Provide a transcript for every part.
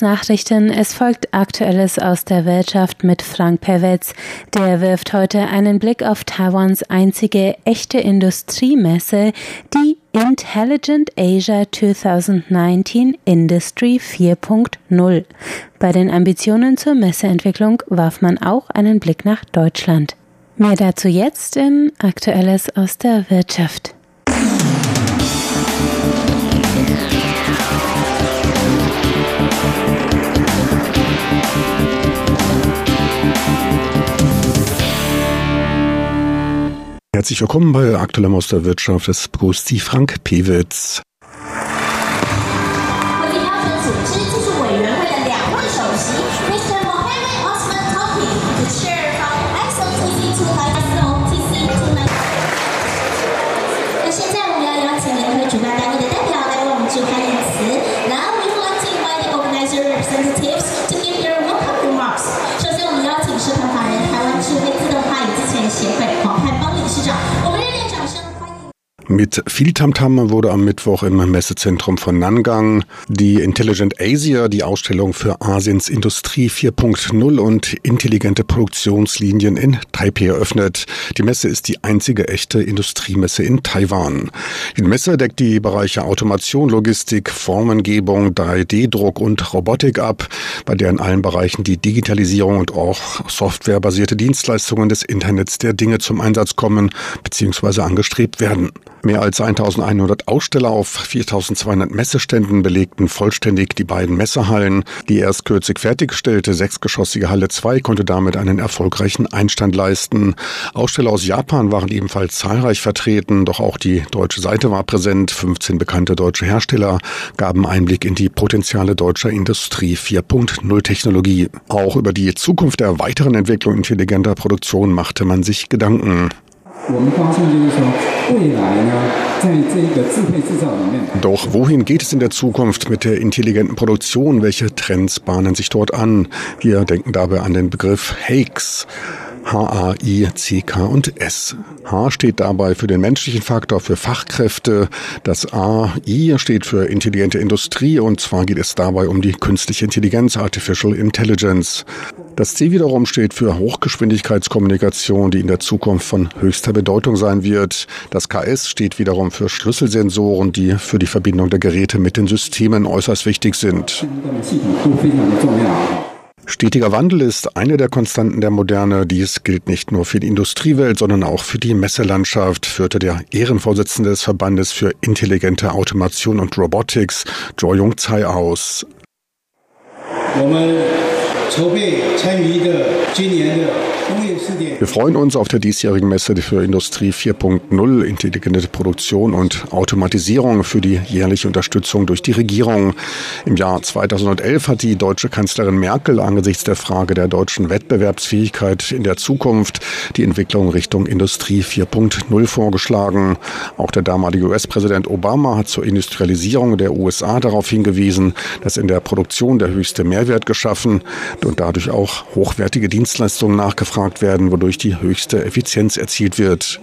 Nachrichten. Es folgt Aktuelles aus der Wirtschaft mit Frank Perwetz. Der wirft heute einen Blick auf Taiwans einzige echte Industriemesse, die Intelligent Asia 2019 Industry 4.0. Bei den Ambitionen zur Messeentwicklung warf man auch einen Blick nach Deutschland. Mehr dazu jetzt in Aktuelles aus der Wirtschaft. Herzlich willkommen bei Aktueller aus der Wirtschaft. Es begrüßt Sie Frank Pewitz. Mit viel Tamtam wurde am Mittwoch im Messezentrum von Nangang die Intelligent Asia, die Ausstellung für Asiens Industrie 4.0 und intelligente Produktionslinien in Taipei eröffnet. Die Messe ist die einzige echte Industriemesse in Taiwan. Die Messe deckt die Bereiche Automation, Logistik, Formengebung, 3D-Druck und Robotik ab, bei der in allen Bereichen die Digitalisierung und auch softwarebasierte Dienstleistungen des Internets der Dinge zum Einsatz kommen bzw. angestrebt werden. Mehr als 1100 Aussteller auf 4200 Messeständen belegten vollständig die beiden Messehallen. Die erst kürzlich fertiggestellte sechsgeschossige Halle 2 konnte damit einen erfolgreichen Einstand leisten. Aussteller aus Japan waren ebenfalls zahlreich vertreten, doch auch die deutsche Seite war präsent. 15 bekannte deutsche Hersteller gaben Einblick in die Potenziale deutscher Industrie 4.0 Technologie. Auch über die Zukunft der weiteren Entwicklung intelligenter Produktion machte man sich Gedanken. Doch wohin geht es in der Zukunft mit der intelligenten Produktion? Welche Trends bahnen sich dort an? Wir denken dabei an den Begriff Hakes. H-A-I-C-K und S. H steht dabei für den menschlichen Faktor, für Fachkräfte. Das A, I steht für intelligente Industrie und zwar geht es dabei um die künstliche Intelligenz, Artificial Intelligence. Das C wiederum steht für Hochgeschwindigkeitskommunikation, die in der Zukunft von höchster Bedeutung sein wird. Das KS steht wiederum für Schlüsselsensoren, die für die Verbindung der Geräte mit den Systemen äußerst wichtig sind. Stetiger Wandel ist eine der Konstanten der Moderne. Dies gilt nicht nur für die Industriewelt, sondern auch für die Messelandschaft, führte der Ehrenvorsitzende des Verbandes für intelligente Automation und Robotics, Jo Jung Tsai, aus. 我 wir freuen uns auf der diesjährigen Messe für Industrie 4.0, intelligente Produktion und Automatisierung für die jährliche Unterstützung durch die Regierung. Im Jahr 2011 hat die deutsche Kanzlerin Merkel angesichts der Frage der deutschen Wettbewerbsfähigkeit in der Zukunft die Entwicklung Richtung Industrie 4.0 vorgeschlagen. Auch der damalige US-Präsident Obama hat zur Industrialisierung der USA darauf hingewiesen, dass in der Produktion der höchste Mehrwert geschaffen und dadurch auch hochwertige Dienstleistungen nachgefragt werden, wodurch die höchste Effizienz erzielt wird.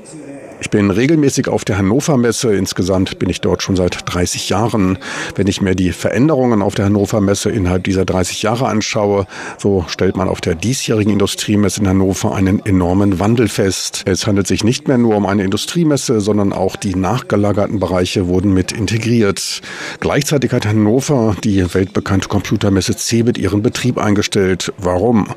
Ich bin regelmäßig auf der Hannover Messe. Insgesamt bin ich dort schon seit 30 Jahren. Wenn ich mir die Veränderungen auf der Hannover Messe innerhalb dieser 30 Jahre anschaue, so stellt man auf der diesjährigen Industriemesse in Hannover einen enormen Wandel fest. Es handelt sich nicht mehr nur um eine Industriemesse, sondern auch die nachgelagerten Bereiche wurden mit integriert. Gleichzeitig hat Hannover die weltbekannte Computermesse CeBIT ihren Betrieb eingestellt. Warum?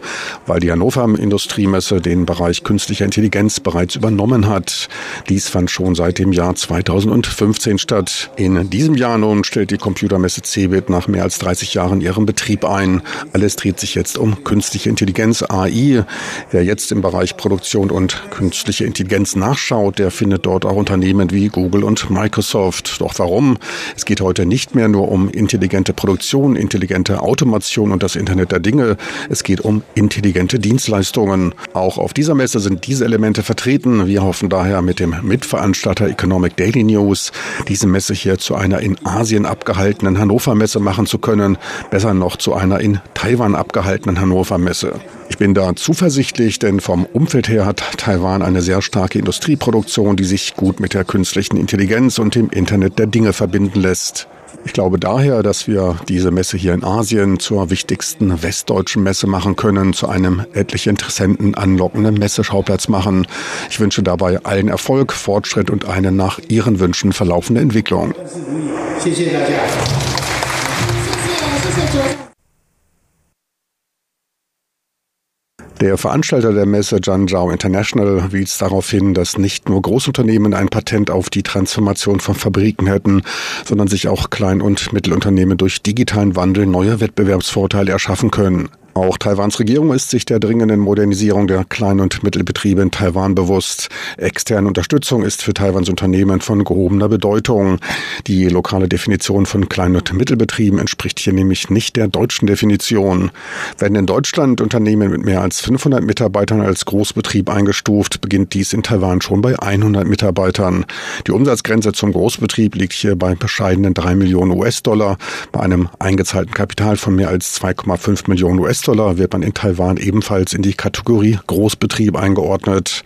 Weil die Hannover Industriemesse den Bereich künstlicher Intelligenz bereits übernommen hat. Dies fand schon seit dem Jahr 2015 statt. In diesem Jahr nun stellt die Computermesse CeBIT nach mehr als 30 Jahren ihren Betrieb ein. Alles dreht sich jetzt um künstliche Intelligenz, AI. Wer jetzt im Bereich Produktion und künstliche Intelligenz nachschaut, der findet dort auch Unternehmen wie Google und Microsoft. Doch warum? Es geht heute nicht mehr nur um intelligente Produktion, intelligente Automation und das Internet der Dinge. Es geht um intelligente Dienstleistungen. Auch auf dieser Messe sind diese Elemente vertreten. Wir hoffen daher mit dem Mitveranstalter Economic Daily News, diese Messe hier zu einer in Asien abgehaltenen Hannover Messe machen zu können, besser noch zu einer in Taiwan abgehaltenen Hannover Messe. Ich bin da zuversichtlich, denn vom Umfeld her hat Taiwan eine sehr starke Industrieproduktion, die sich gut mit der künstlichen Intelligenz und dem Internet der Dinge verbinden lässt. Ich glaube daher, dass wir diese Messe hier in Asien zur wichtigsten westdeutschen Messe machen können, zu einem etliche Interessenten anlockenden Messeschauplatz machen. Ich wünsche dabei allen Erfolg, Fortschritt und eine nach Ihren Wünschen verlaufende Entwicklung. Der Veranstalter der Messe Zhangzhou International wies darauf hin, dass nicht nur Großunternehmen ein Patent auf die Transformation von Fabriken hätten, sondern sich auch Klein- und Mittelunternehmen durch digitalen Wandel neue Wettbewerbsvorteile erschaffen können. Auch Taiwans Regierung ist sich der dringenden Modernisierung der Klein- und Mittelbetriebe in Taiwan bewusst. Externe Unterstützung ist für Taiwans Unternehmen von gehobener Bedeutung. Die lokale Definition von Klein- und Mittelbetrieben entspricht hier nämlich nicht der deutschen Definition. Werden in Deutschland Unternehmen mit mehr als 500 Mitarbeitern als Großbetrieb eingestuft, beginnt dies in Taiwan schon bei 100 Mitarbeitern. Die Umsatzgrenze zum Großbetrieb liegt hier bei bescheidenen 3 Millionen US-Dollar. Bei einem eingezahlten Kapital von mehr als 2,5 Millionen US-Dollar US-Dollar wird man in Taiwan ebenfalls in die Kategorie Großbetrieb eingeordnet.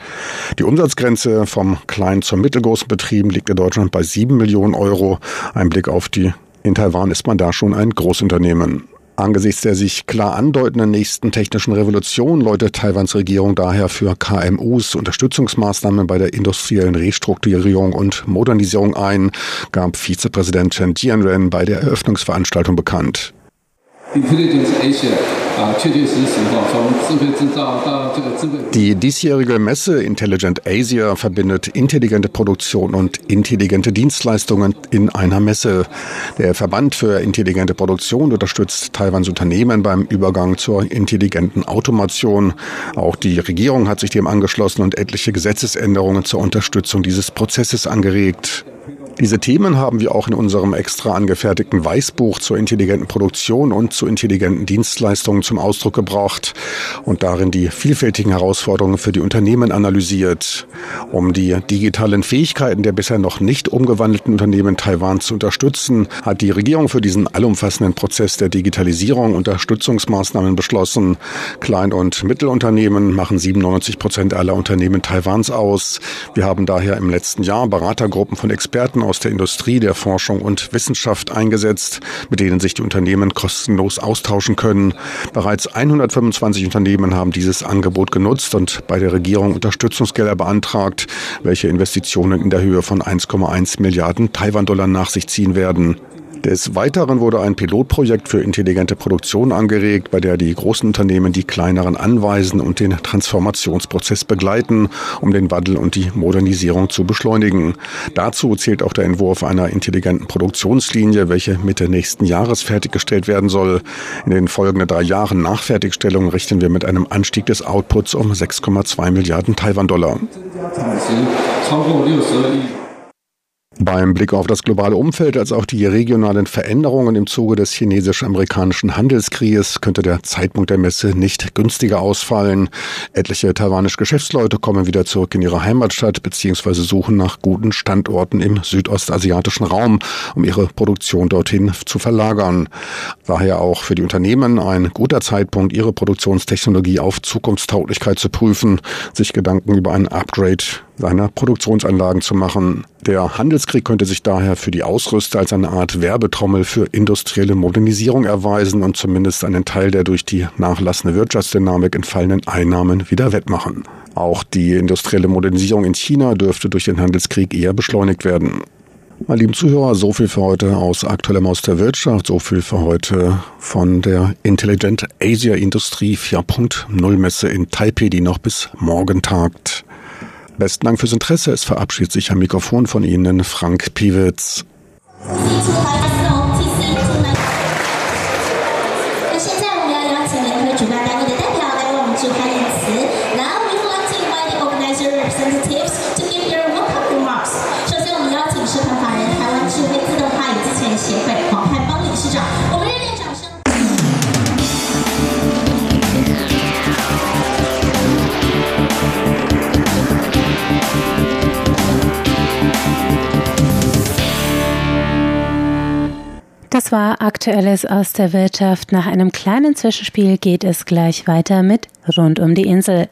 Die Umsatzgrenze vom kleinen zum mittelgroßen Betrieben liegt in Deutschland bei 7 Millionen Euro. Ein Blick auf die in Taiwan ist man da schon ein Großunternehmen. Angesichts der sich klar andeutenden nächsten technischen Revolution läutet Taiwans Regierung daher für KMUs Unterstützungsmaßnahmen bei der industriellen Restrukturierung und Modernisierung ein, gab Vizepräsident Chen Jianren bei der Eröffnungsveranstaltung bekannt. Intelligence Asia die diesjährige Messe Intelligent Asia verbindet intelligente Produktion und intelligente Dienstleistungen in einer Messe. Der Verband für intelligente Produktion unterstützt Taiwans Unternehmen beim Übergang zur intelligenten Automation. Auch die Regierung hat sich dem angeschlossen und etliche Gesetzesänderungen zur Unterstützung dieses Prozesses angeregt. Diese Themen haben wir auch in unserem extra angefertigten Weißbuch zur intelligenten Produktion und zu intelligenten Dienstleistungen zum Ausdruck gebracht und darin die vielfältigen Herausforderungen für die Unternehmen analysiert. Um die digitalen Fähigkeiten der bisher noch nicht umgewandelten Unternehmen Taiwan zu unterstützen, hat die Regierung für diesen allumfassenden Prozess der Digitalisierung Unterstützungsmaßnahmen beschlossen. Klein- und Mittelunternehmen machen 97 Prozent aller Unternehmen Taiwans aus. Wir haben daher im letzten Jahr Beratergruppen von Experten Experten aus der Industrie, der Forschung und Wissenschaft eingesetzt, mit denen sich die Unternehmen kostenlos austauschen können. Bereits 125 Unternehmen haben dieses Angebot genutzt und bei der Regierung Unterstützungsgelder beantragt, welche Investitionen in der Höhe von 1,1 Milliarden Taiwan-Dollar nach sich ziehen werden. Des Weiteren wurde ein Pilotprojekt für intelligente Produktion angeregt, bei der die großen Unternehmen die kleineren anweisen und den Transformationsprozess begleiten, um den Wandel und die Modernisierung zu beschleunigen. Dazu zählt auch der Entwurf einer intelligenten Produktionslinie, welche Mitte nächsten Jahres fertiggestellt werden soll. In den folgenden drei Jahren nach Fertigstellung rechnen wir mit einem Anstieg des Outputs um 6,2 Milliarden Taiwan-Dollar. Beim Blick auf das globale Umfeld als auch die regionalen Veränderungen im Zuge des chinesisch-amerikanischen Handelskrieges könnte der Zeitpunkt der Messe nicht günstiger ausfallen. Etliche taiwanische Geschäftsleute kommen wieder zurück in ihre Heimatstadt bzw. suchen nach guten Standorten im südostasiatischen Raum, um ihre Produktion dorthin zu verlagern. Daher auch für die Unternehmen ein guter Zeitpunkt, ihre Produktionstechnologie auf Zukunftstauglichkeit zu prüfen, sich Gedanken über ein Upgrade seiner Produktionsanlagen zu machen. Der Handelskrieg könnte sich daher für die Ausrüster als eine Art Werbetrommel für industrielle Modernisierung erweisen und zumindest einen Teil der durch die nachlassende Wirtschaftsdynamik entfallenen Einnahmen wieder wettmachen. Auch die industrielle Modernisierung in China dürfte durch den Handelskrieg eher beschleunigt werden. Meine lieben Zuhörer, so viel für heute aus aktuellem aus der Wirtschaft, so viel für heute von der Intelligent Asia Industrie 4.0 Messe in Taipei, die noch bis morgen tagt. Besten Dank fürs Interesse. Es verabschiedet sich am Mikrofon von Ihnen Frank Piewitz. Das war Aktuelles aus der Wirtschaft. Nach einem kleinen Zwischenspiel geht es gleich weiter mit Rund um die Insel.